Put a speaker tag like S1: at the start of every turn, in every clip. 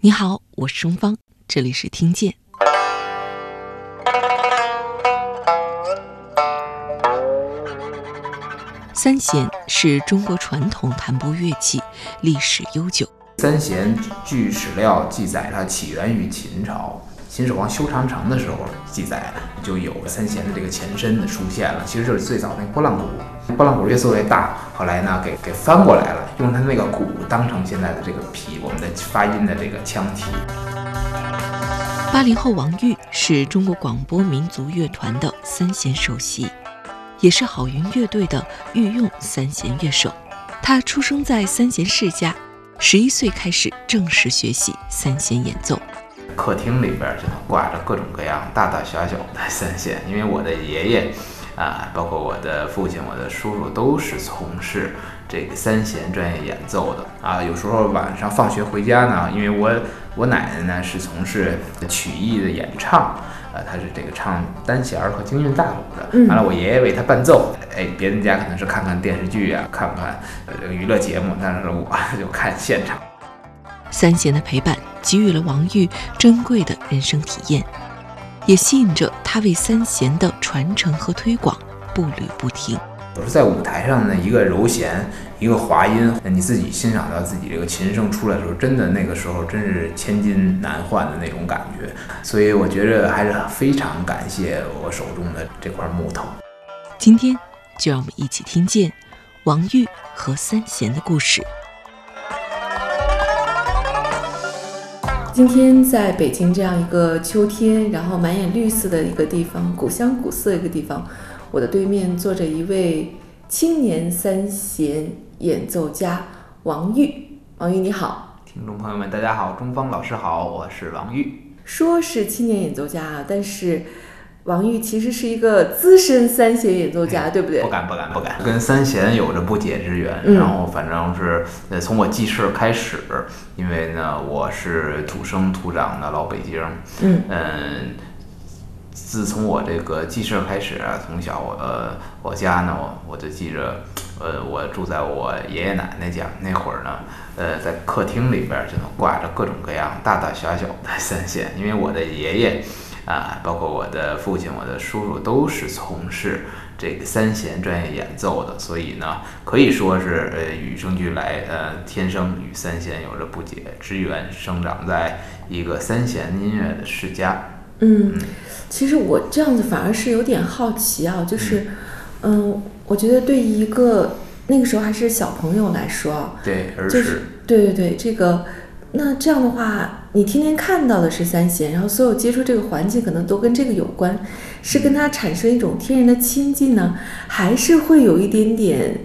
S1: 你好，我是钟芳，这里是听见。三弦是中国传统弹拨乐器，历史悠久。
S2: 三弦据史料记载，它起源于秦朝。秦始皇修长城的时候记载，就有三弦的这个前身的出现了。其实就是最早那拨浪鼓，拨浪鼓越做越大，后来呢给给翻过来了，用它那个鼓当成现在的这个皮，我们的发音的这个腔体。
S1: 八零后王玉是中国广播民族乐团的三弦首席，也是好云乐队的御用三弦乐手。他出生在三弦世家，十一岁开始正式学习三弦演奏。
S2: 客厅里边就挂着各种各样大大小小的三弦，因为我的爷爷啊，包括我的父亲、我的叔叔都是从事这个三弦专业演奏的啊。有时候晚上放学回家呢，因为我我奶奶呢是从事曲艺的演唱，呃，她是这个唱单弦和京韵大鼓的。完了，我爷爷为她伴奏。哎，别人家可能是看看电视剧啊，看看呃这个娱乐节目，但是我 就看现场。
S1: 三弦的陪伴给予了王玉珍贵的人生体验，也吸引着他为三弦的传承和推广步履不停。
S2: 有时在舞台上的，一个柔弦，一个滑音，你自己欣赏到自己这个琴声出来的时候，真的那个时候真是千金难换的那种感觉。所以我觉着还是非常感谢我手中的这块木头。
S1: 今天就让我们一起听见王玉和三弦的故事。
S3: 今天在北京这样一个秋天，然后满眼绿色的一个地方，古香古色一个地方，我的对面坐着一位青年三弦演奏家王玉。王玉你好，
S2: 听众朋友们大家好，中方老师好，我是王玉。
S3: 说是青年演奏家啊，但是。王玉其实是一个资深三弦演奏家，对不对？
S2: 不敢不敢不敢，跟三弦有着不解之缘。然后反正是呃，从我记事开始，因为呢，我是土生土长的老北京。嗯嗯，自从我这个记事开始，从小我呃，我家呢，我我就记着，呃，我住在我爷爷奶奶家那会儿呢，呃，在客厅里边就能挂着各种各样大大小小的三弦，因为我的爷爷。啊，包括我的父亲、我的叔叔都是从事这个三弦专业演奏的，所以呢，可以说是呃与生俱来，呃天生与三弦有着不解之缘，生长在一个三弦音乐的世家。
S3: 嗯，其实我这样子反而是有点好奇啊，就是，嗯，我觉得对于一个那个时候还是小朋友来说，
S2: 对，就
S3: 是，对对对，这个。那这样的话，你天天看到的是三弦，然后所有接触这个环境可能都跟这个有关，是跟它产生一种天然的亲近呢，还是会有一点点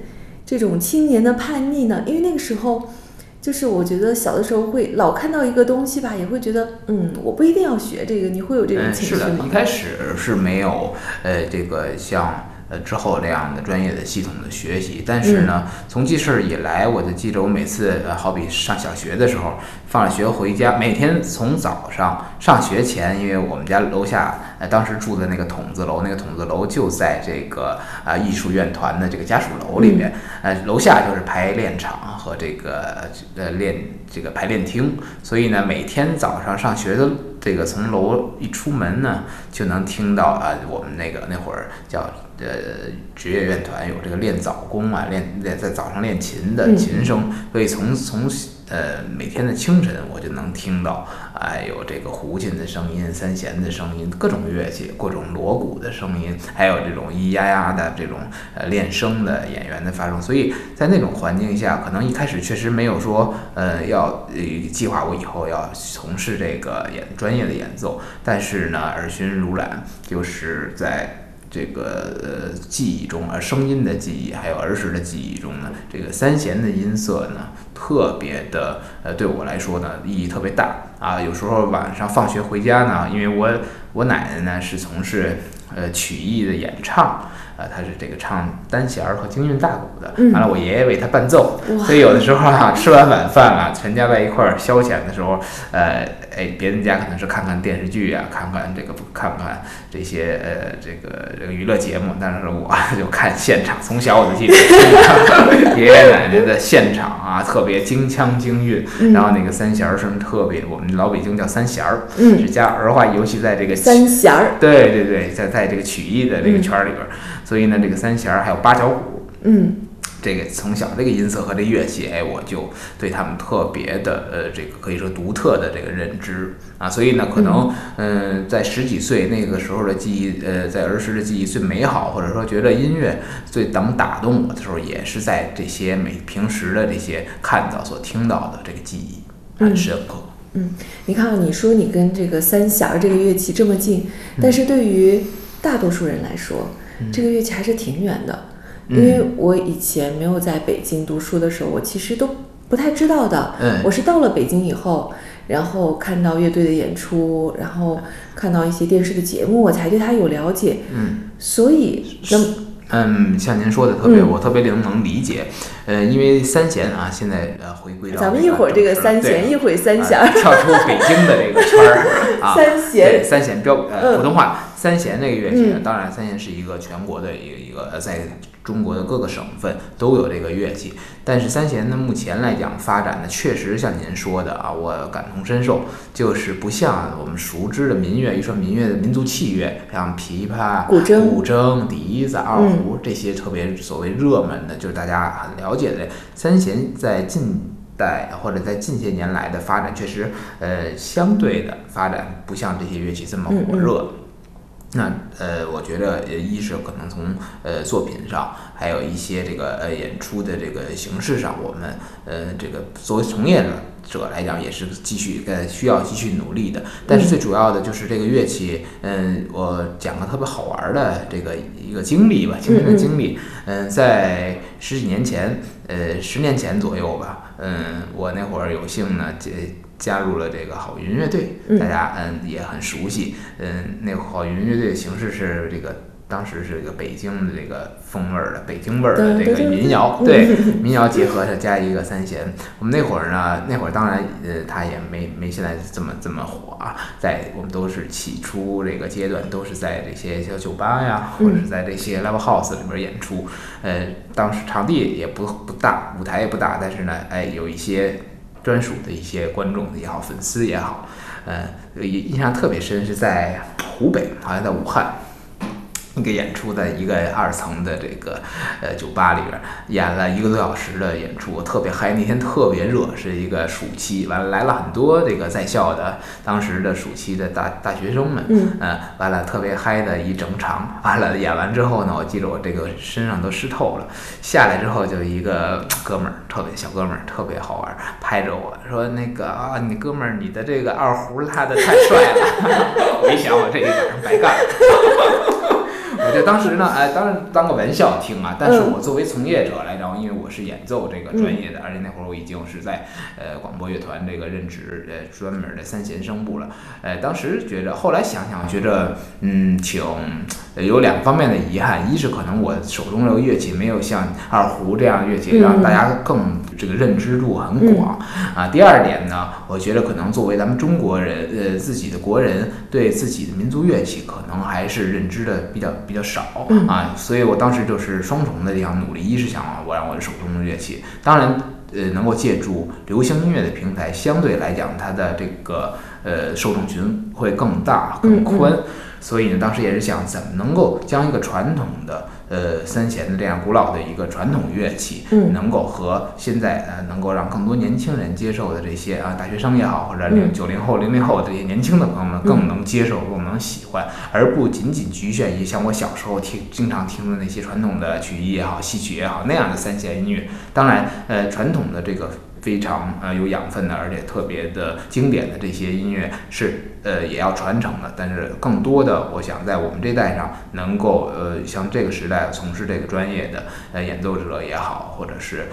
S3: 这种青年的叛逆呢？因为那个时候，就是我觉得小的时候会老看到一个东西吧，也会觉得，嗯，我不一定要学这个，你会有这种情绪吗？
S2: 是的，一开始是没有，呃，这个像。呃，之后这样的专业的系统的学习，但是呢，从记事以来，我就记着我每次，呃，好比上小学的时候，放了学回家，每天从早上上学前，因为我们家楼下，呃，当时住的那个筒子楼，那个筒子楼就在这个啊艺术院团的这个家属楼里面，呃，楼下就是排练场和这个呃练这个排练厅，所以呢，每天早上上学的这个从楼一出门呢，就能听到啊，我们那个那会儿叫。呃，职业院团有这个练早功啊，练练在早上练琴的琴声，所以从从呃每天的清晨我就能听到，哎，有这个胡琴的声音、三弦的声音、各种乐器、各种锣鼓的声音，还有这种咿咿呀呀的这种呃练声的演员的发声。所以在那种环境下，可能一开始确实没有说呃要呃计划我以后要从事这个演专业的演奏，但是呢，耳熏如染，就是在。这个呃记忆中，啊，声音的记忆，还有儿时的记忆中呢，这个三弦的音色呢，特别的呃，对我来说呢，意义特别大啊。有时候晚上放学回家呢，因为我我奶奶呢是从事呃曲艺的演唱，呃，她是这个唱单弦儿和京韵大鼓的。
S3: 嗯
S2: 完了，我爷爷为她伴奏，
S3: 哇
S2: 所以有的时候啊，吃完晚饭啊，全家在一块儿消遣的时候，呃，哎，别人家可能是看看电视剧啊，看看这个看看这些呃这个这个娱乐节目，但是我 就看现场，从小我就记得 爷爷奶奶的现场啊，特别京腔京韵，
S3: 嗯。
S2: 然后那个三弦儿声特别，我们老北京叫三弦儿，
S3: 嗯。
S2: 是加儿化，尤其在这个
S3: 三弦儿，
S2: 对对对，在在这个曲艺的这个圈儿里边儿，所以呢，这个三弦儿还有八角鼓，
S3: 嗯
S2: 这个从小这个音色和这乐器，哎，我就对他们特别的呃，这个可以说独特的这个认知啊，所以呢，可能嗯、呃在十几岁那个时候的记忆，呃，在儿时的记忆最美好，或者说觉得音乐最能打动我的时候，也是在这些每平时的这些看到所听到的这个记忆很深刻。
S3: 嗯你看啊，你说你跟这个三弦儿这个乐器这么近，但是对于大多数人来说，这个乐器还是挺远的。因为我以前没有在北京读书的时候，我其实都不太知道的。
S2: 嗯
S3: 我是到了北京以后，然后看到乐队的演出，然后看到一些电视的节目，我才对他有了解。
S2: 嗯。
S3: 所以，那
S2: 嗯，像您说的特别，
S3: 嗯
S2: 我特别能能理解。呃，因为三弦啊，现在呃回归到
S3: 咱们一会儿这个三弦，一
S2: 会
S3: 会儿三弦儿。
S2: 跳出北京的这个圈儿啊，
S3: 三弦
S2: 三弦标呃
S3: 嗯
S2: 普通话三弦这个乐器呢，
S3: 嗯。
S2: 当然三弦是一个全国的一个一个呃在中国的各个省份都有这个乐器，但是三弦呢目前来讲发展的确实像您说的啊，我感同身受，就是不像我们熟知的民乐，一说民乐的民族器乐，像琵琶、
S3: 古筝
S2: 古筝、笛子、二胡这些特别所谓热门的，就是大家很了解的。三弦，在近代或者在近些年来的发展，确实呃相对的发展不像这些乐器这么火热。那呃，我觉得呃，一是可能从呃作品上，还有一些这个呃演出的这个形式上，我们呃这个作为从业者来讲，也是继续呃需要继续努力的。但是最主要的就是这个乐器，嗯，我讲个特别好玩的这个一个经历吧，亲身的经历。嗯，在十几年前，呃，十年前左右吧，嗯，我那会儿有幸呢，这。加入了这个好云乐队，大家嗯也很熟悉，嗯，那个好云乐队的形式是这个。当时是这个北京的这个风味儿的北京味儿的这个民谣，对民谣结合着加一个三弦。我们那会儿呢，那会儿当然呃，它也没没现在这么这么火啊。在我们都是起初这个阶段，都是在这些小酒吧呀，或者是在这些 live house 里边演出。呃，当时场地也不不大，舞台也不大，但是呢，哎，有一些。专属的一些观众也好，粉丝也好，呃，印印象特别深是在湖北，好像在武汉。一个演出在一个二层的这个呃酒吧里边演了一个多小时的演出，特别嗨。那天特别热，是一个暑期，完了来了很多这个在校的当时的暑期的大大学生们，
S3: 嗯，
S2: 呃，完了特别嗨的一整场。完了演完之后呢，我记得我这个身上都湿透了。下来之后就一个哥们儿，特别小哥们儿，特别好玩，拍着我说那个啊，你哥们儿你的这个二胡拉的太帅了。我一想，我这一晚上白干了。我就当时呢，哎，当然当个玩笑听啊，但是我作为从业者来讲，因为我是演奏这个专业的，而且那会儿我已经是在呃广播乐团这个任职呃专门的三弦声部了，呃，当时觉着，后来想想觉着，嗯，挺有两方面的遗憾，一是可能我手中这个乐器没有像二胡这样乐器让大家更这个认知度很广。啊，第二点呢，我觉得可能作为咱们中国人，呃，自己的国人对自己的民族乐器可能还是认知的比较。比较少啊，所以我当时就是双重的这样努力，一是想我让我的手中的乐器，当然呃能够借助流行音乐的平台，相对来讲它的这个呃受众群会更大更宽，所以呢当时也是想怎么能够将一个传统的呃三弦的这样古老的一个传统乐器，能够和现在呃能够让更多年轻人接受的这些啊大学生也好，或者零九零后零零后这些年轻的朋友们更能接受更能喜欢，而不仅仅局限于像我小时候听经常听的那些传统的曲艺也好、戏曲也好那样的三弦音乐。当然，呃，传统的这个非常呃有养分的，而且特别的经典的这些音乐是呃也要传承的。但是更多的，我想在我们这代上能够呃像这个时代从事这个专业的呃演奏者也好，或者是。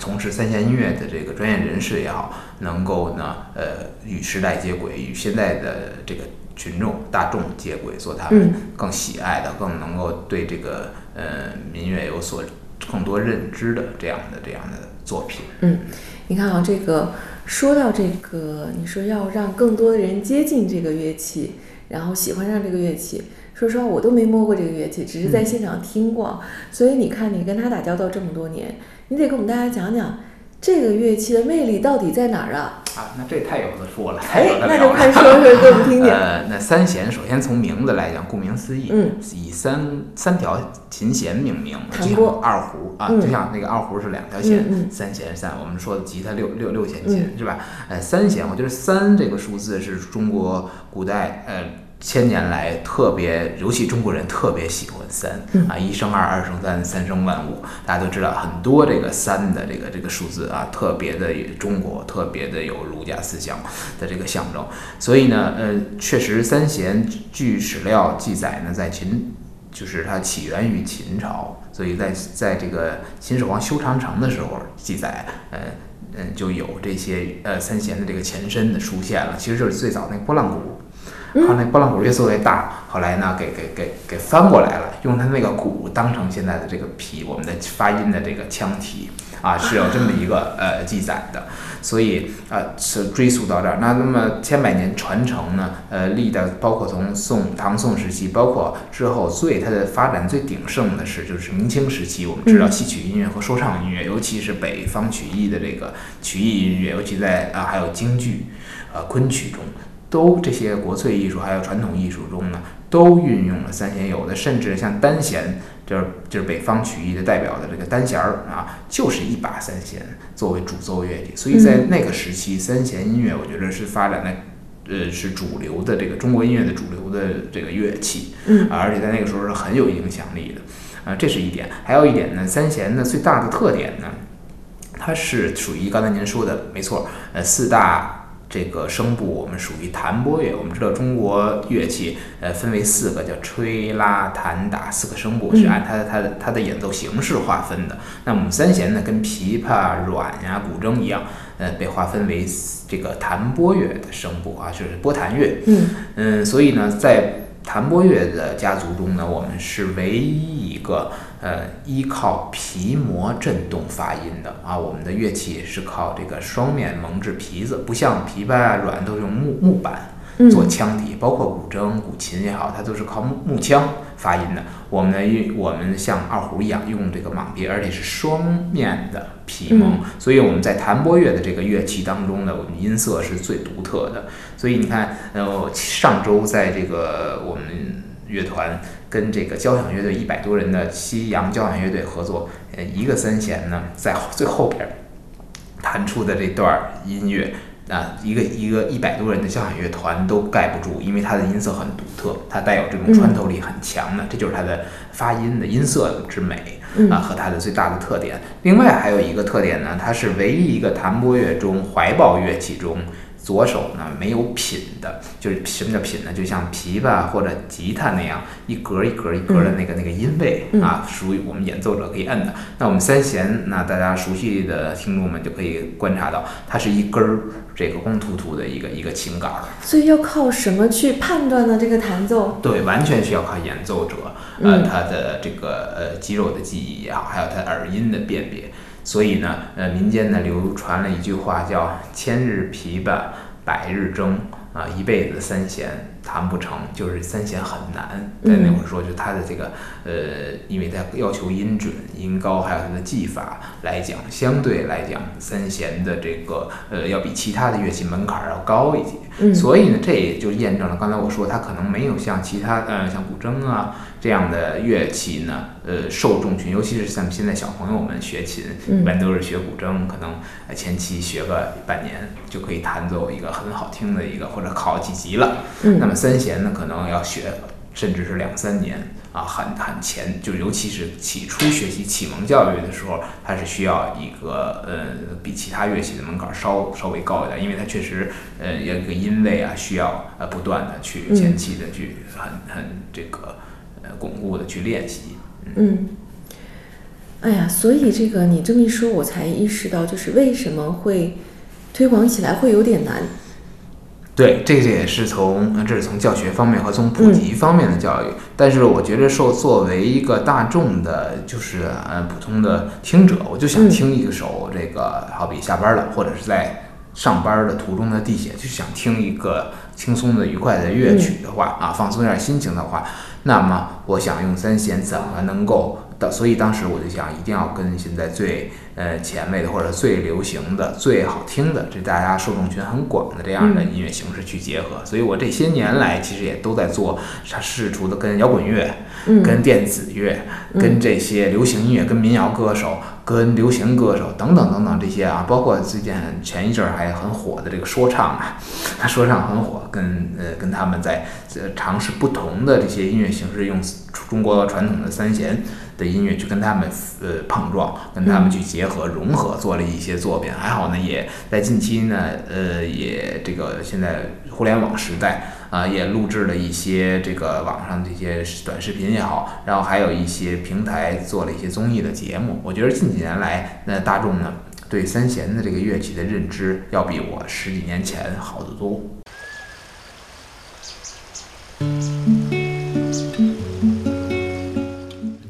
S2: 从事三弦音乐的这个专业人士也好，能够呢，呃，与时代接轨，与现在的这个群众大众接轨，做他们更喜爱的、更能够对这个呃民乐有所更多认知的这样的这样的作品。
S3: 嗯，你看啊，这个说到这个，你说要让更多的人接近这个乐器，然后喜欢上这个乐器。说实话，我都没摸过这个乐器，只是在现场听过。所以你看，你跟他打交道这么多年，你得跟我们大家讲讲这个乐器的魅力到底在哪儿啊？
S2: 啊，那这太有的说了，
S3: 哎，
S2: 那
S3: 就快说说给我们听听。
S2: 呃，那三弦首先从名字来讲，顾名思义，
S3: 嗯，
S2: 以三三条琴弦命名，
S3: 就像
S2: 二胡啊，就像那个二胡是两条弦，三弦三，我们说的吉他六六六弦琴是吧？呃，三弦，我觉得三这个数字是中国古代呃。千年来特别，尤其中国人特别喜欢三啊，一生二，二生三，三生万物。大家都知道很多这个三的这个这个数字啊，特别的中国，特别的有儒家思想的这个象征。所以呢，呃，确实三贤据史料记载呢，在秦，就是它起源于秦朝，所以在在这个秦始皇修长城的时候记载，呃嗯，就有这些呃三贤的这个前身的出现了，其实就是最早那拨浪鼓。后那拨浪鼓越做越大，后来呢，给给给给翻过来了，用它那个鼓当成现在的这个皮，我们的发音的这个腔体啊，是有这么一个呃记载的。所以啊，是追溯到这儿。那那么千百年传承呢，呃，历代包括从宋唐宋时期，包括之后最它的发展最鼎盛的是就是明清时期。我们知道戏曲音乐和说唱音乐，尤其是北方曲艺的这个曲艺音乐，尤其在啊还有京剧，呃昆曲中。都这些国粹艺术还有传统艺术中呢，都运用了三弦，有的甚至像单弦，就是就是北方曲艺的代表的这个单弦儿啊，就是一把三弦作为主奏乐器。所以在那个时期，三弦音乐我觉得是发展的，呃，是主流的这个中国音乐的主流的这个乐器，
S3: 嗯，
S2: 而且在那个时候是很有影响力的，啊，这是一点。还有一点呢，三弦的最大的特点呢，它是属于刚才您说的没错，呃，四大。这个声部我们属于弹拨乐，我们知道中国乐器呃分为四个，叫吹拉弹打四个声部，是按它的它的它的演奏形式划分的。那我们三弦呢，跟琵琶、阮呀、古筝一样，呃，被划分为这个弹拨乐的声部啊，就是拨弹乐。
S3: 嗯
S2: 嗯，所以呢，在弹拨乐的家族中呢，我们是唯一一个呃依靠皮膜振动发音的啊。我们的乐器是靠这个双面蒙制皮子，不像琵琶啊、阮都用木木板做腔体，包括古筝、古琴也好，它都是靠木木腔发音的。我们呢，用我们像二胡一样用这个蟒皮，而且是双面的皮蒙，所以我们在弹拨乐的这个乐器当中呢，我们音色是最独特的。所以你看，呃，上周在这个我们乐团跟这个交响乐队一百多人的西洋交响乐队合作，呃，一个三弦呢在最后边弹出的这段音乐。啊，一个一个一百多人的交响乐团都盖不住，因为它的音色很独特，它带有这种穿透力很强的，这就是它的发音的音色之美啊，和它的最大的特点。另外还有一个特点呢，它是唯一一个弹拨乐中怀抱乐器中。左手呢没有品的，就是什么叫品呢？就像琵琶或者吉他那样一格一格一格的那个那个音位啊，属于我们演奏者可以摁的。那我们三弦，那大家熟悉的听众们就可以观察到，它是一根儿这个光秃秃的一个一个情感儿。
S3: 所以要靠什么去判断呢？这个弹奏？
S2: 对，完全需要靠演奏者，呃，他的这个呃肌肉的记忆也好，还有他耳音的辨别。所以呢，呃，民间呢流传了一句话，叫“千日琵琶百日筝”，啊，一辈子三弦弹不成，就是三弦很难。在那会儿说，就他的这个，呃，因为它要求音准、音高，还有他的技法来讲，相对来讲，三弦的这个，呃，要比其他的乐器门槛要高一些。所以呢，这也就验证了刚才我说，他可能没有像其他，呃，像古筝啊。这样的乐器呢，呃，受众群，尤其是像现在小朋友们学琴，一般都是学古筝，可能前期学个半年就可以弹奏一个很好听的一个，或者考几级了。那么三弦呢，可能要学，甚至是两三年啊，很很前，就尤其是起初学习启蒙教育的时候，它是需要一个呃，比其他乐器的门槛稍稍微高一点，因为它确实呃，有一个音位啊，需要呃不断的去前期的去很很这个。巩固的去练习，
S3: 嗯，哎呀，所以这个你这么一说，我才意识到，就是为什么会推广起来会有点难。
S2: 对，这个也是从这是从教学方面和从普及方面的教育。但是我觉得，受作为一个大众的，就是呃普通的听者，我就想听一首这个，好比下班了，或者是在上班的途中的地铁，就想听一个轻松的、愉快的乐曲的话啊，放松一下心情的话，那么我想用三弦怎么能够？的，所以当时我就想，一定要跟现在最呃前卫的或者最流行的、最好听的，这大家受众群很广的这样的音乐形式去结合。所以我这些年来其实也都在做，试图的跟摇滚乐、跟电子乐、跟这些流行音乐、跟民谣歌手、跟流行歌手等等等等这些啊，包括最近前一阵儿还很火的这个说唱啊，说唱很火，跟呃跟他们在尝试不同的这些音乐形式，用中国传统的三弦。的音乐去跟他们呃碰撞，跟他们去结合融合，做了一些作品。还好呢，也在近期呢，呃，也这个现在互联网时代啊，也录制了一些这个网上这些短视频也好，然后还有一些平台做了一些综艺的节目。我觉得近几年来，那大众呢对三弦的这个乐器的认知，要比我十几年前好得多。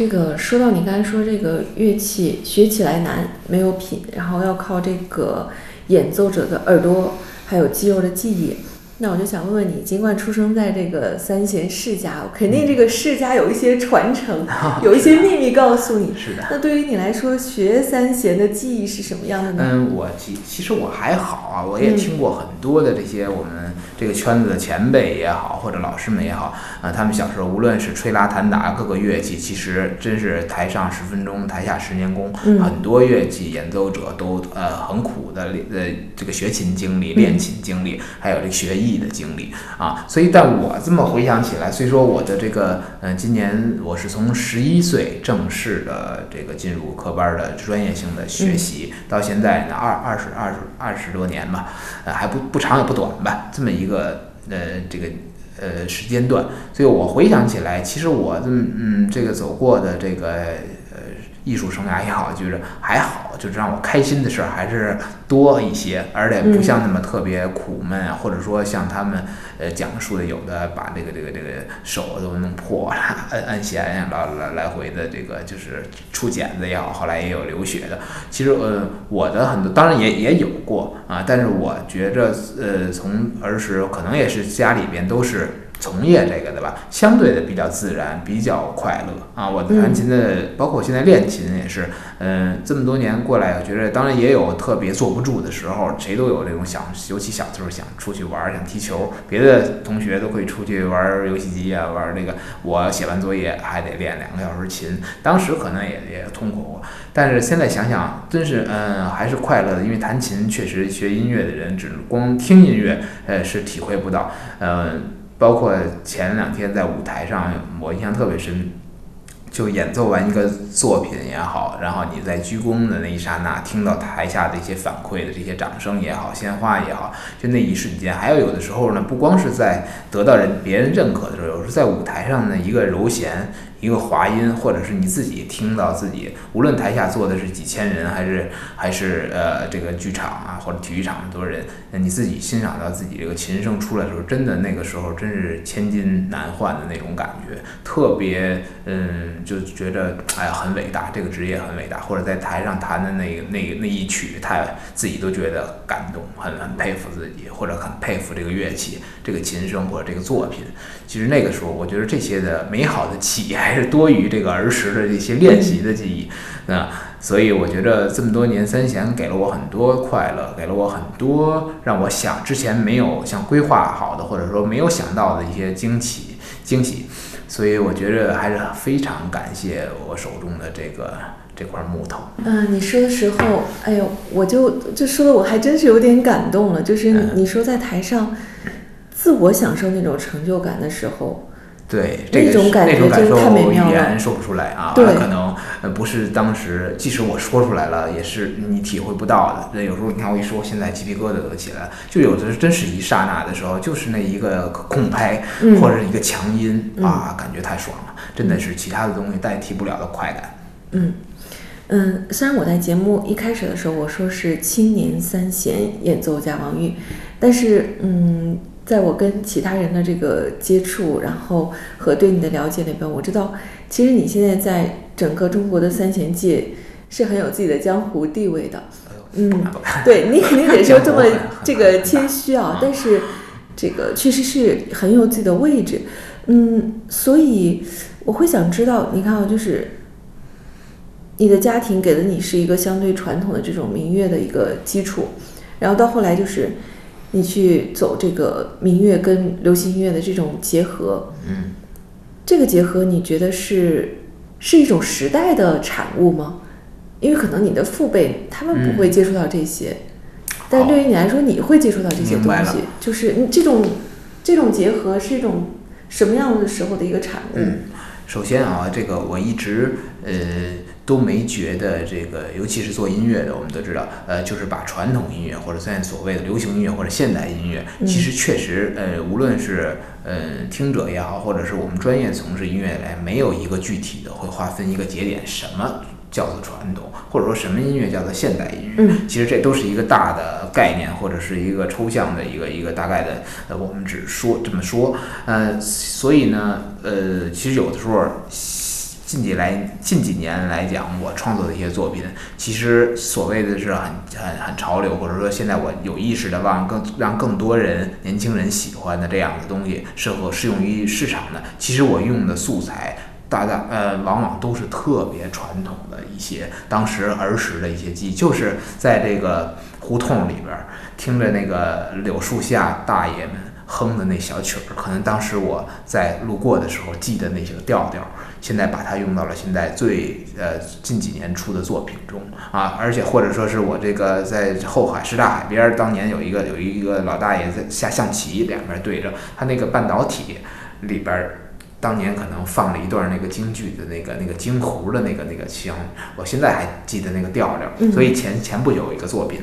S3: 这个说到你刚才说这个乐器学起来难，没有品，然后要靠这个演奏者的耳朵还有肌肉的记忆。那我就想问问你，尽管出生在这个三弦世家，肯定这个世家有一些传承，有一些秘密告诉你。
S2: 是的。
S3: 那对于你来说，学三弦的记忆是什么样的呢？
S2: 嗯，我其其实我还好啊，我也听过很多的这些我们这个圈子的前辈也好，或者老师们也好，啊，他们小时候无论是吹拉弹打各个乐器，其实真是台上十分钟，台下十年功。很多乐器演奏者都呃很苦的呃这个学琴经历、练琴经历，还有这个学艺。的经历啊，所以但我这么回想起来，虽说我的这个，嗯，今年我是从十一岁正式的这个进入科班的专业性的学习，到现在呢二二十二十二十多年吧，呃，还不不长也不短吧，这么一个呃这个呃时间段，所以我回想起来，其实我这嗯这个走过的这个。艺术生涯也好，就是还好，就是让我开心的事儿还是多一些，而且不像那么特别苦闷啊，或者说像他们呃讲述的，有的把这个这个这个手都弄破了，按按弦呀，来来来回的这个就是出茧子也好，后来也有流血的。其实呃，我的很多当然也也有过啊，但是我觉着呃，从儿时可能也是家里边都是。从业这个的吧，相对的比较自然，比较快乐啊。我弹琴的，包括现在练琴也是，嗯，这么多年过来，我觉得当然也有特别坐不住的时候，谁都有这种想，尤其小的时候想出去玩，想踢球，别的同学都可以出去玩游戏机啊，玩那个，我写完作业还得练两个小时琴，当时可能也也痛苦过，但是现在想想，真是嗯，还是快乐的，因为弹琴确实学音乐的人，只光听音乐，呃，是体会不到，嗯。包括前两天在舞台上，我印象特别深，就演奏完一个作品也好，然后你在鞠躬的那一刹那，听到台下的一些反馈的这些掌声也好，鲜花也好，就那一瞬间。还有有的时候呢，不光是在得到人别人认可的时候，有时候在舞台上的一个柔弦。一个滑音，或者是你自己听到自己，无论台下坐的是几千人，还是还是呃这个剧场啊，或者体育场很多人，你自己欣赏到自己这个琴声出来的时候，真的那个时候真是千金难换的那种感觉，特别嗯，就觉着哎呀很伟大，这个职业很伟大，或者在台上弹的那那那一曲，太自己都觉得感动，很很佩服自己，或者很佩服这个乐器，这个琴声或者这个作品。其实那个时候，我觉得这些的美好的体验还是多于这个儿时的这些练习的记忆，那所以我觉得这么多年三弦给了我很多快乐，给了我很多让我想之前没有像规划好的，或者说没有想到的一些惊喜惊喜。所以我觉得还是非常感谢我手中的这个这块木头。
S3: 嗯，你说的时候，哎呦，我就就说的我还真是有点感动了。就是
S2: 嗯
S3: 你说在台上自我享受那种成就感的时候，
S2: 对，这
S3: 种感觉
S2: 那种感受
S3: 真是太美妙了
S2: 语言说不出来啊，
S3: 对
S2: 可能呃不是当时，即使我说出来了，也是你体会不到的。那有时候你看我一说，现在鸡皮疙瘩都起来了。就有的真是一刹那的时候，就是那一个空拍、
S3: 嗯
S2: 或者一个强音、
S3: 嗯
S2: 啊，感觉太爽了，真的是其他的东西代替不了的快感。
S3: 嗯嗯，虽然我在节目一开始的时候我说是青年三弦演奏家王玉，但是嗯，在我跟其他人的这个接触，然后和对你的了解里边，我知道其实你现在在整个中国的三弦界是很有自己的江湖地位的。嗯，对你肯定得说这么这个谦虚啊，但是这个确实是很有自己的位置。嗯，所以我会想知道，你看啊，就是你的家庭给了你是一个相对传统的这种民乐的一个基础，然后到后来就是你去走这个民乐跟流行音乐的这种结合，
S2: 嗯，
S3: 这个结合你觉得是是一种时代的产物吗？因为可能你的父辈他们不会接触到这些，但对于你来说，你会接触到这些东西，就是你这种这种结合是一种什么样的时候的一个产物？
S2: 嗯，首先啊，这个我一直呃都没觉得这个，尤其是做音乐的，我们都知道，呃，就是把传统音乐或者现在所谓的流行音乐或者现代音乐，
S3: 嗯。
S2: 其实确实呃，无论是呃听者也好，或者是我们专业从事音乐来，没有一个具体的会划分一个节点，什么叫做传统，或者说什么音乐叫做现代音乐。
S3: 嗯。
S2: 其实这都是一个大的概念，或者是一个抽象的一个一个大概的，呃，我们只说这么说，呃，所以呢，呃，其实有的时候近几来近几年来讲，我创作的一些作品，其实所谓的是很很很潮流，或者说现在我有意识的往更让更多人年轻人喜欢的这样的东西，适合适用于市场的，其实我用的素材。大大呃，往往都是特别传统的一些当时儿时的一些记忆，就是在这个胡同里边听着那个柳树下大爷们哼的那小曲儿，可能当时我在路过的时候记得那些个调调，现在把它用到了现在最呃近几年出的作品中啊，而且或者说是我这个在后海什刹海边儿，当年有一个有一个老大爷在下象棋，两边对着他那个半导体里边儿。当年可能放了一段那个京剧的那个那个京胡的那个那个腔，我现在还记得那个调调。所以前前不久有一个作品，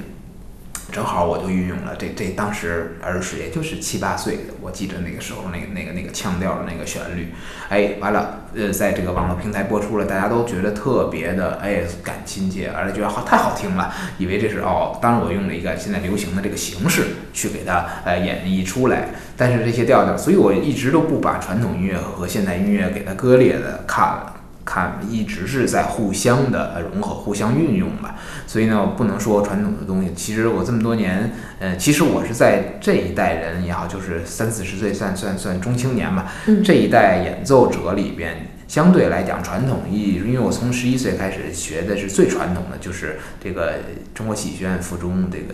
S2: 正好我就运用了这这当时儿时也就是七八岁的，我记着那个时候那个那个那个腔调的那个旋律，哎，完了，呃，在这个网络平台播出了，大家都觉得特别的哎感亲切，而且觉得好太好听了，以为这是哦，当然我用了一个现在流行的这个形式去给它呃演绎出来，但是这些调调，所以我一直都不把传统音乐和现代音乐给它割裂的看了。看一直是在互相的呃融合、互相运用吧，所以呢，我不能说传统的东西。其实我这么多年，呃，其实我是在这一代人也好，就是三四十岁算算算中青年吧，
S3: 嗯
S2: 这一代演奏者里边，相对来讲传统意义，因为我从十一岁开始学的是最传统的，就是这个中国戏剧学院附中这个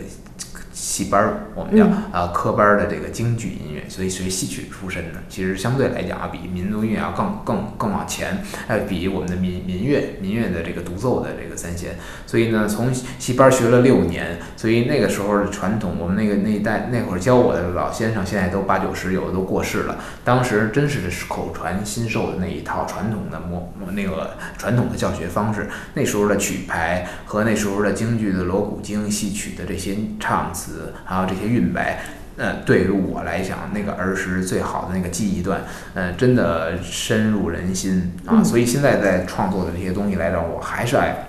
S2: 戏班儿，我们叫
S3: 嗯。
S2: 啊科班儿的这个京剧音乐，所以学戏曲出身的，其实相对来讲啊，比民族音乐要更更更往前，哎，比我们的民民乐民乐的这个独奏的这个三弦，所以呢，从戏班儿学了六年，所以那个时候的传统，我们那个那一代那会儿教我的老先生，现在都八九十，有的都过世了。当时真是口传心授的那一套传统的模那个传统的教学方式，那时候的曲牌和那时候的京剧的锣鼓经戏曲的这些唱词，还有这些韵白。呃，对于我来讲，那个儿时最好的那个记忆段，呃，真的深入人心啊！
S3: 嗯
S2: 所以现在在创作的这些东西来讲，我还是爱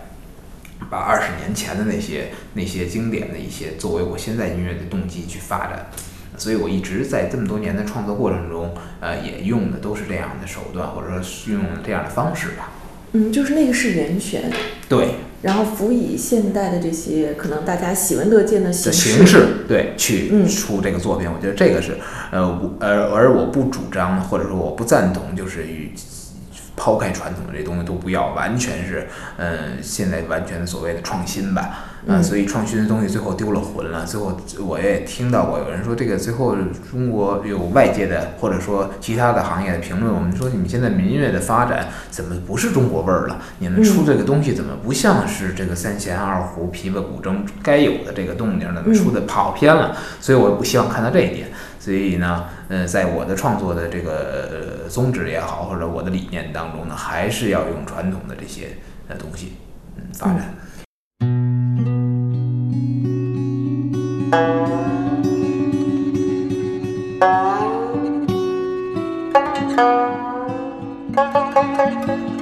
S2: 把二十年前的那些那些经典的一些作为我现在音乐的动机去发展。所以我一直在这么多年的创作过程中，呃，也用的都是这样的手段，或者说用这样的方式吧。
S3: 嗯，就是那个是人选，
S2: 对
S3: 然后辅以现代的这些可能大家喜闻乐见的
S2: 的
S3: 形
S2: 形式，对，去
S3: 嗯
S2: 出这个作品，我觉得这个是，呃，我而而我不主张，或者说我不赞同，就是与抛开传统的这东西都不要，完全是，嗯，现在完全所谓的创新吧，啊，所以创新的东西最后丢了魂了。最后我也听到过有人说，这个最后中国有外界的或者说其他的行业的评论，我们说你们现在民乐的发展怎么不是中国味儿了？你们出这个东西怎么不像是这个三弦、二胡、琵琶、古筝该有的这个动静？怎么出的跑偏了？所以我不希望看到这一点。所以呢，嗯，在我的创作的这个宗旨也好，或者我的理念当中呢，还是要用传统的这些呃东西，嗯，发展。
S3: 嗯，Thank you.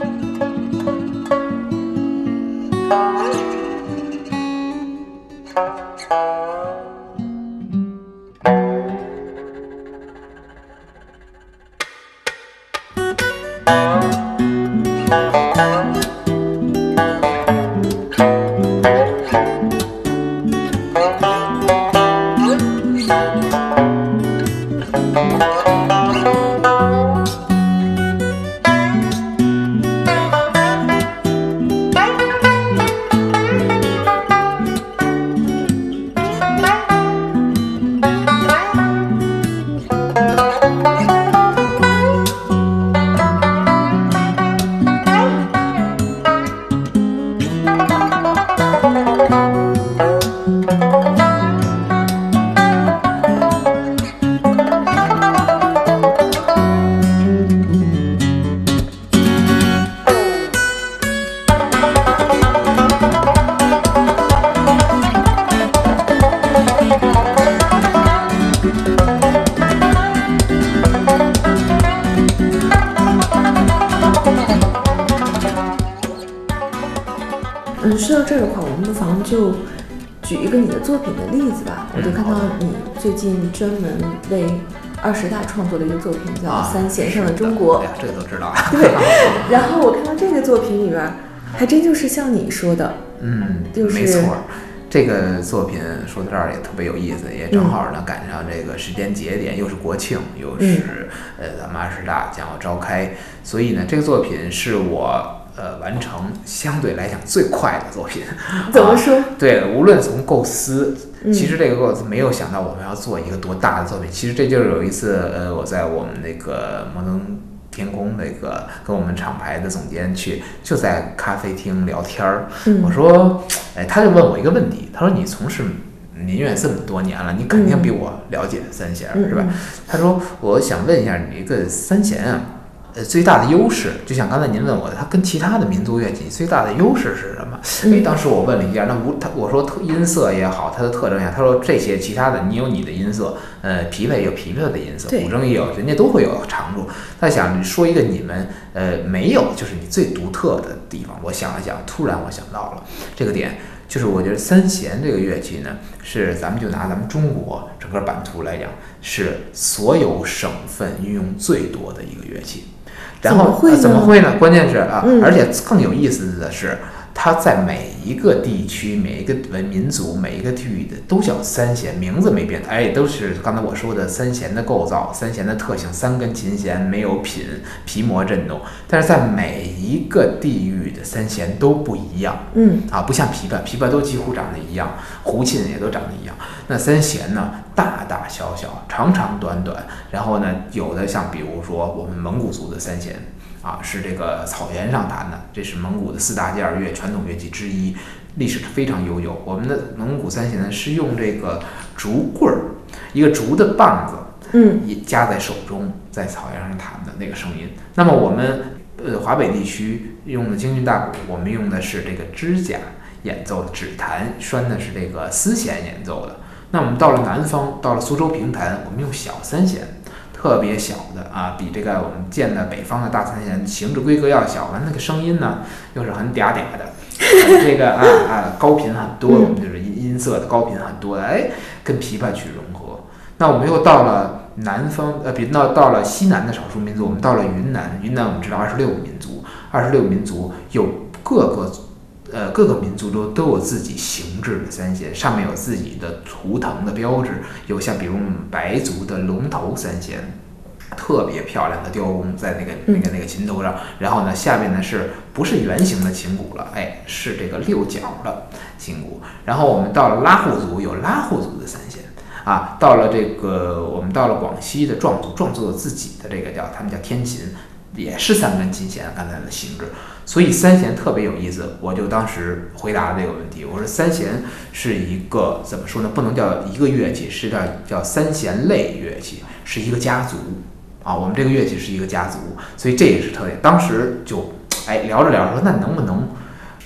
S3: 二十大创作的一个作品，叫《三弦上的中国》。
S2: 哎呀，这个都知道。
S3: 对，然后我看到这个作品里边，还真就是像你说的，
S2: 嗯，
S3: 就是
S2: 没错。这个作品说到这儿也特别有意思，也正好呢赶上这个时间节点，又是国庆，又是呃咱们二十大将要召开，所以呢，这个作品是我呃完成相对来讲最快的作品。
S3: 怎么说？
S2: 对，无论从构思，其实这个构思没有想到我们要做一个多大的作品。其实这就是有一次呃我在我们那个摩登。天空那个跟我们厂牌的总监去，就在咖啡厅聊天儿。我说，哎，他就问我一个问题，他说：“你从事民乐这么多年了，你肯定比我了解三弦，是吧？”他说：“我想问一下你一个三弦啊，呃，最大的优势，就像刚才您问我的，它跟其他的民族乐器最大的优势是什么？”哎，当时我问了一下，那无他我说特音色也好，它的特征也好，他说这些其他的你有你的音色，呃，琵琶也有琵琶的音色，古筝也有，人家都会有长处。他想说一个你们呃没有，就是你最独特的地方。我想了想，突然我想到了这个点，就是我觉得三弦这个乐器呢，是咱们就拿咱们中国整个版图来讲，是所有省份运用最多的一个乐器。然后怎么会呢？关键是啊，而且更有意思的是。它在每一个地区、每一个文民族、每一个地域的都叫三弦，名字没变，哎，都是刚才我说的三弦的构造、三弦的特性，三根琴弦没有品，皮膜振动，但是在每一个地域的三弦都不一样，
S3: 嗯，
S2: 啊，不像琵琶，琵琶都几乎长得一样，胡琴也都长得一样，那三弦呢，大大小小，长长短短，然后呢，有的像比如说我们蒙古族的三弦。啊，是这个草原上弹的，这是蒙古的四大件乐传统乐器之一，历史非常悠久。我们的蒙古三弦呢，是用这个竹棍儿，一个竹的棒子，
S3: 嗯，也
S2: 夹在手中，在草原上弹的那个声音。那么我们呃华北地区用的京韵大鼓，我们用的是这个指甲演奏的指弹，拴的是这个丝弦演奏的。那我们到了南方，到了苏州评弹，我们用小三弦。特别小的啊，比这个我们见的北方的大三弦形制规格要小，完那个声音呢又是很嗲嗲的，这个啊啊高频很多，我们就是音音色的高频很多的，哎，跟琵琶去融合。那我们又到了南方，呃，比那到了西南的少数民族，我们到了云南，云南我们知道二十六个民族，二十六个民族有各个呃各个民族都都有自己形制的三弦，上面有自己的图腾的标志，有像比如我们白族的龙头三弦。特别漂亮的雕工在那个那个那个琴头上，然后呢，下面呢是不是圆形的琴骨了？哎，是这个六角的琴骨。然后我们到了拉祜族，有拉祜族的三弦啊。到了这个我们到了广西的壮族，壮族有自己的这个叫他们叫天琴，也是三根琴弦，刚才的形制。所以三弦特别有意思。我就当时回答这个问题，我说三弦是一个怎么说呢？不能叫一个乐器，是叫叫三弦类乐器，是一个家族。啊，我们这个乐器是一个家族，所以这也是特点。当时就，哎，聊着聊着说，那能不能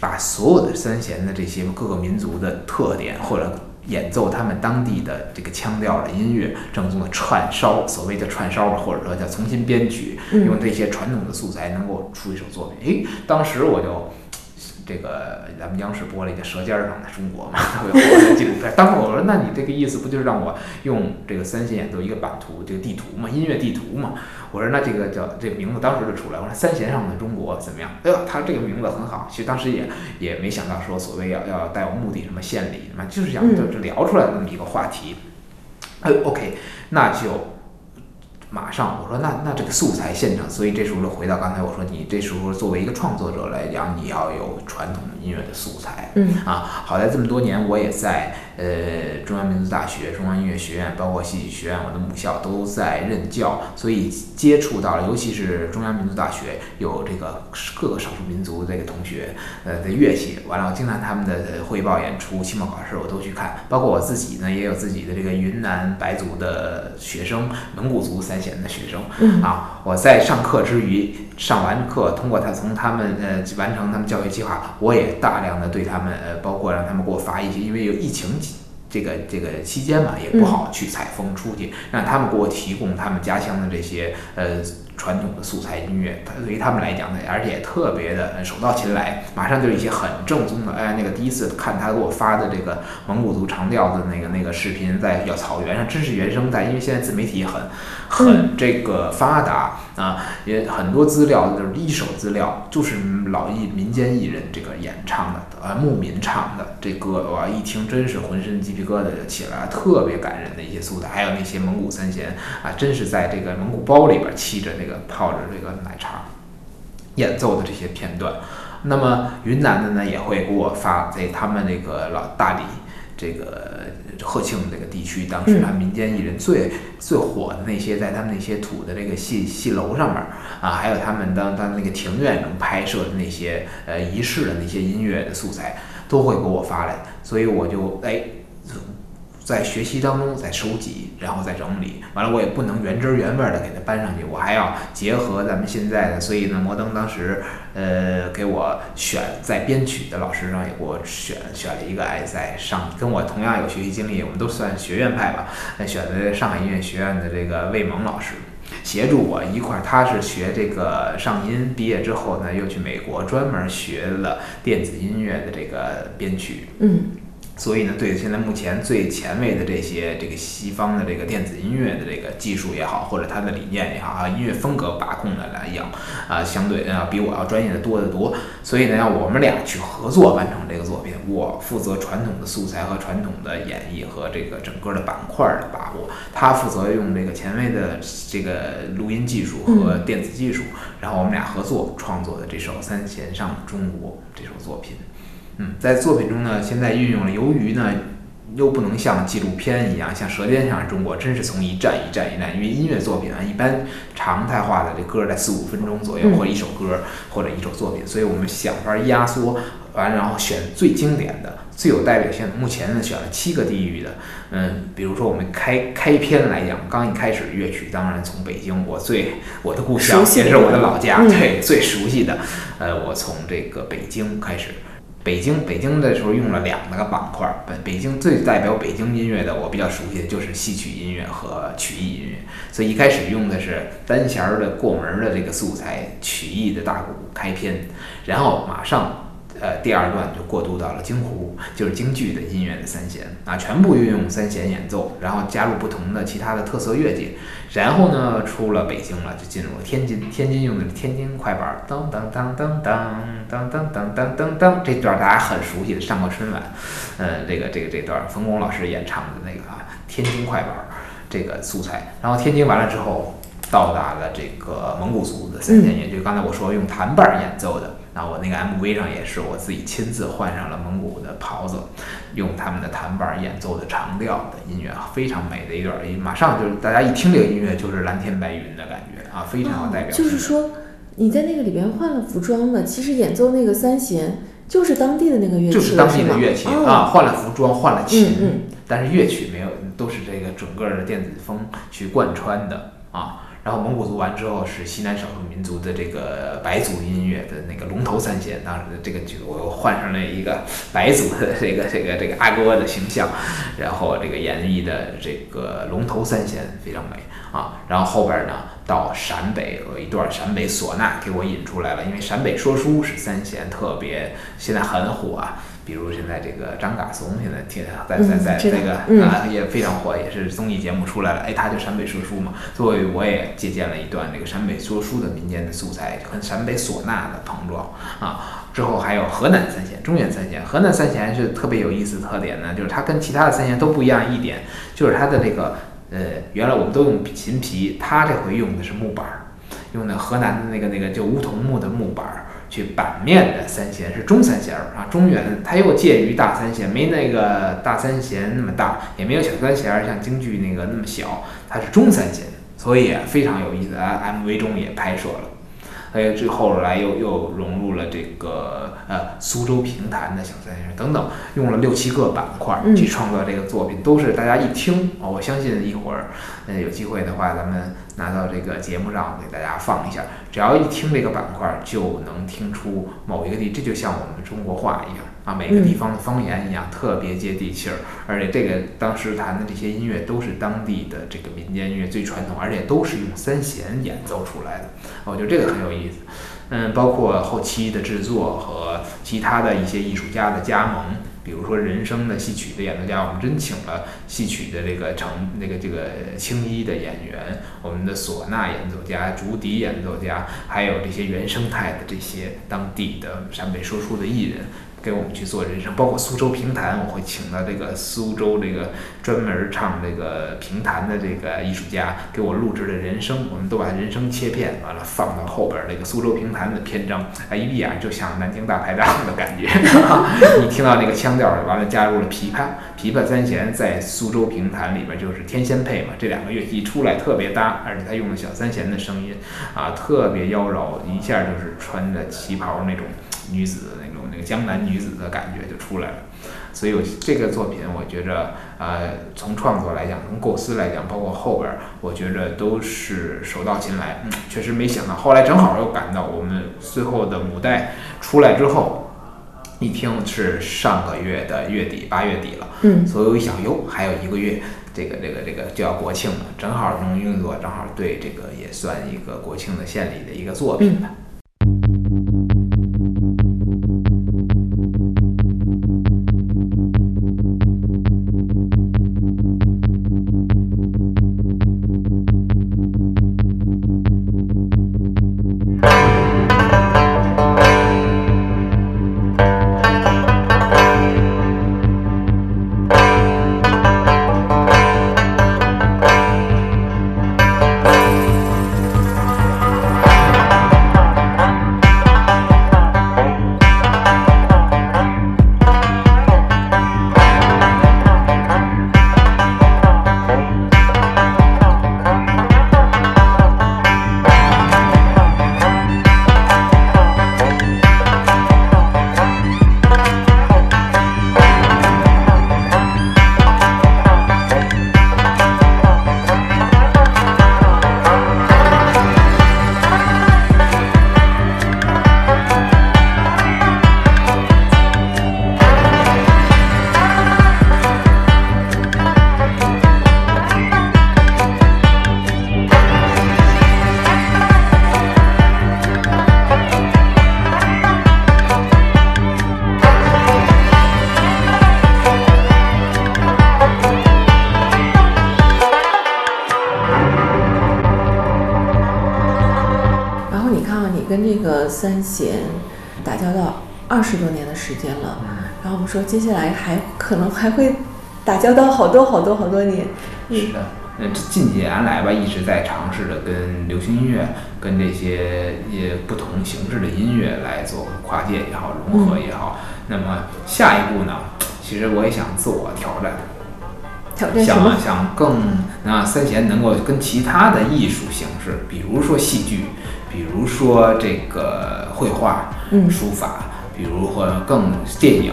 S2: 把所有的三弦的这些各个民族的特点，或者演奏他们当地的这个腔调的音乐，正宗的串烧，所谓的串烧吧，或者说叫重新编曲，用这些传统的素材，能够出一首作品。哎，当时我就。这个咱们央视播了一个《舌尖上的中国》嘛，特别火的纪录片。当时我说，那你这个意思不就是让我用这个三弦演奏一个版图，这个地图嘛，音乐地图嘛？我说那这个叫这个名字当时就出来。我说三弦上的中国怎么样？哎呦，他这个名字很好。其实当时也也没想到说所谓要要带有目的什么献礼嘛，就是想就聊出来那么一个话题。哎，OK，那就。马上我说那那这个素材现场，所以这时候就回到刚才我说你这时候作为一个创作者来讲，你要有传统的音乐的素材，
S3: 嗯
S2: 啊，好在这么多年我也在呃中央民族大学、中央音乐学院，包括戏曲学院，我的母校都在任教，所以接触到了，尤其是中央民族大学有这个各个少数民族这个同学呃的乐器，完了经常他们的汇报演出、期末考试我都去看，包括我自己呢也有自己的这个云南白族的学生、蒙古族三。的学生啊，我在上课之余，上完课通过他从他们呃完成他们教育计划，我也大量的对他们呃，包括让他们给我发一些，因为有疫情这个这个期间嘛，也不好去采风出去，让他们给我提供他们家乡的这些呃。传统的素材音乐，它对于他们来讲呢，而且也特别的手到擒来，马上就是一些很正宗的。哎，那个第一次看他给我发的这个蒙古族长调的那个那个视频，在要草原上，真是原声带，因为现在自媒体很很这个发达啊，也很多资料就是一手资料，就是老艺民间艺人这个演唱的，呃，牧民唱的这歌，哇，一听真是浑身鸡皮疙瘩就起来了，特别感人的一些素材，还有那些蒙古三弦啊，真是在这个蒙古包里边沏着那。个泡着这个奶茶演奏的这些片段，那么云南的呢也会给我发在他们那个老大理这个鹤庆这个地区，当时他民间艺人最最火的那些，在他们那些土的这个戏戏楼上面啊，还有他们当当那个庭院能拍摄的那些呃仪式的那些音乐的素材，都会给我发来，所以我就哎。在学习当中，在收集，然后再整理，完了我也不能原汁原味的给它搬上去，我还要结合咱们现在的，所以呢，摩登当时呃给我选在编曲的老师上也给我选选了一个，哎，在上跟我同样有学习经历，我们都算学院派吧，选的上海音乐学院的这个魏萌老师，协助我一块儿，他是学这个上音，毕业之后呢又去美国专门学了电子音乐的这个编曲，
S3: 嗯。
S2: 所以呢，对现在目前最前卫的这些这个西方的这个电子音乐的这个技术也好，或者它的理念也好啊，音乐风格把控的来讲啊，相对啊比我要专业的多得多。所以呢，要我们俩去合作完成这个作品，我负责传统的素材和传统的演绎和这个整个的板块的把握，他负责用这个前卫的这个录音技术和电子技术，然后我们俩合作创作的这首《三弦上的中国》这首作品。嗯，在作品中呢，现在运用了，由于呢，又不能像纪录片一样，像《舌尖上的中国》，真是从一站一站一站。因为音乐作品啊，一般常态化的这歌在四五分钟左右，或者一首歌或者一首作品，所以我们想法压缩完，然后选最经典的、最有代表性的。目前呢，选了七个地域的，嗯，比如说我们开开篇来讲，刚一开始乐曲，当然从北京，我最我的故乡，也是我的老家，对，最熟悉的，呃，我从这个北京开始。北京，北京的时候用了两个板块。北北京最代表北京音乐的，我比较熟悉的就是戏曲音乐和曲艺音乐。所以一开始用的是单弦的过门的这个素材，曲艺的大鼓开篇，然后马上。呃，第二段就过渡到了京胡，就是京剧的音乐的三弦啊，全部运用三弦演奏，然后加入不同的其他的特色乐器，然后呢，出了北京了，就进入了天津，天津用的是天津快板，当当当当当当当当当当当，这段大家很熟悉的，上过春晚，呃，这个这个这段冯巩老师演唱的那个啊，天津快板这个素材，然后天津完了之后。到达了这个蒙古族的三弦乐，就刚才我说用弹伴演奏的。那我那个 MV 上也是我自己亲自换上了蒙古的袍子，用他们的弹板演奏的长调的音乐，非常美的一段音，马上就是大家一听这个音乐就是蓝天白云的感觉啊，非常有代表。
S3: 就是说你在那个里边换了服装的，其实演奏那个三弦就是当地的那个乐器，
S2: 就是当地的乐器啊，换了服装，换了
S3: 琴，
S2: 但是乐曲没有，都是这个整个的电子风去贯穿的啊。然后蒙古族完之后是西南少数民族的这个白族音乐的那个龙头三弦，当时的这个就我换上了一个白族的这个这个这个阿哥的形象，然后这个演绎的这个龙头三弦非常美啊。然后后边呢到陕北有一段陕北唢呐给我引出来了，因为陕北说书是三弦特别现在很火啊。比如现在这个张嘎松，现在听在在在这个啊也非常火，也是综艺节目出来了，哎，他就陕北说书嘛，所以我也借鉴了一段这个陕北说书的民间的素材，和陕北唢呐的碰撞啊。之后还有河南三弦、中原三弦，河南三弦是特别有意思特点呢，就是它跟其他的三弦都不一样一点，就是它的这个呃，原来我们都用琴皮，它这回用的是木板儿，用的河南的那个那个就梧桐木的木板儿。去版面的三弦是中三弦儿啊，中原它又介于大三弦，没那个大三弦那么大，也没有小三弦像京剧那个那么小，它是中三弦，所以非常有意思啊。MV 中也拍摄了。还有最后来又又融入了这个呃苏州评弹的小三弦等等，用了六七个板块去创作这个作品，都是大家一听啊，我相信一会儿呃有机会的话，咱们拿到这个节目上给大家放一下，只要一听这个板块，就能听出某一个地，这就像我们中国话一样。啊，每个地方的方言一样，特别接地气儿，而且这个当时弹的这些音乐都是当地的这个民间音乐最传统，而且都是用三弦演奏出来的，我觉得这个很有意思。嗯，包括后期的制作和其他的一些艺术家的加盟，比如说人声的戏曲的演奏家，我们真请了戏曲的这个成那个这个青衣的演员，我们的唢呐演奏家、竹笛演奏家，还有这些原生态的这些当地的陕北说书的艺人。给我们去做人声，包括苏州评弹，我会请到这个苏州这个专门唱这个评弹的这个艺术家给我录制的人声，我们都把人声切片，完了放到后边这个苏州评弹的篇章，哎，一闭眼就像南京大排档的感觉。你听到那个腔调，完了加入了琵琶，琵琶三弦在苏州评弹里边就是天仙配嘛，这两个乐器出来特别搭，而且他用了小三弦的声音啊，特别妖娆，一下就是穿着旗袍那种女子的那个。那个江南女子的感觉就出来了，所以我这个作品，我觉着，呃，从创作来讲，从构思来讲，包括后边，我觉着都是手到擒来。嗯，确实没想到，后来正好又赶到我们最后的母带出来之后，一听是上个月的月底，八月底了。
S3: 嗯，
S2: 所以我一想，哟，还有一个月，这个这个这个就要国庆了，正好能运作，正好对这个也算一个国庆的献礼的一个作品吧。
S3: 三弦打交道二十多年的时间了，然后我们说接下来还可能还会打交道好多好多好多年。
S2: 是的，呃，近几年来吧，一直在尝试着跟流行音乐、跟这些也不同形式的音乐来做跨界也好、融合也好。那么下一步呢？其实我也想自我挑战，
S3: 挑战？
S2: 想想更让三弦能够跟其他的艺术形式，比如说戏剧，比如说这个绘画、
S3: 嗯
S2: 书法，比如或者更电影。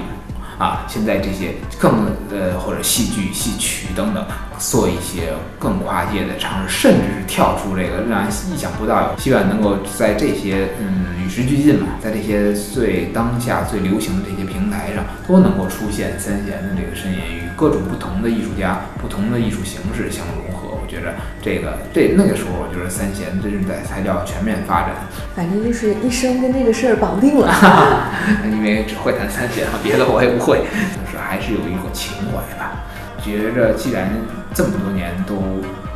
S2: 啊，现在这些更呃或者戏剧、戏曲等等，做一些更跨界的尝试，甚至是跳出这个让人意想不到，希望能够在这些嗯与时俱进嘛，在这些最当下最流行的这些平台上，都能够出现三弦的这个身影，与各种不同的艺术家、不同的艺术形式相融合。我觉着这个这那个时候，我觉得三弦真是在才叫全面发展。
S3: 反正就是一生跟这个事儿绑定了，
S2: 因为只会弹三弦啊，别的我也不会，就是还是有一股情怀吧。觉着既然这么多年都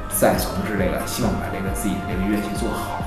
S2: 在从事这个，希望把这个自己的这个乐器做好。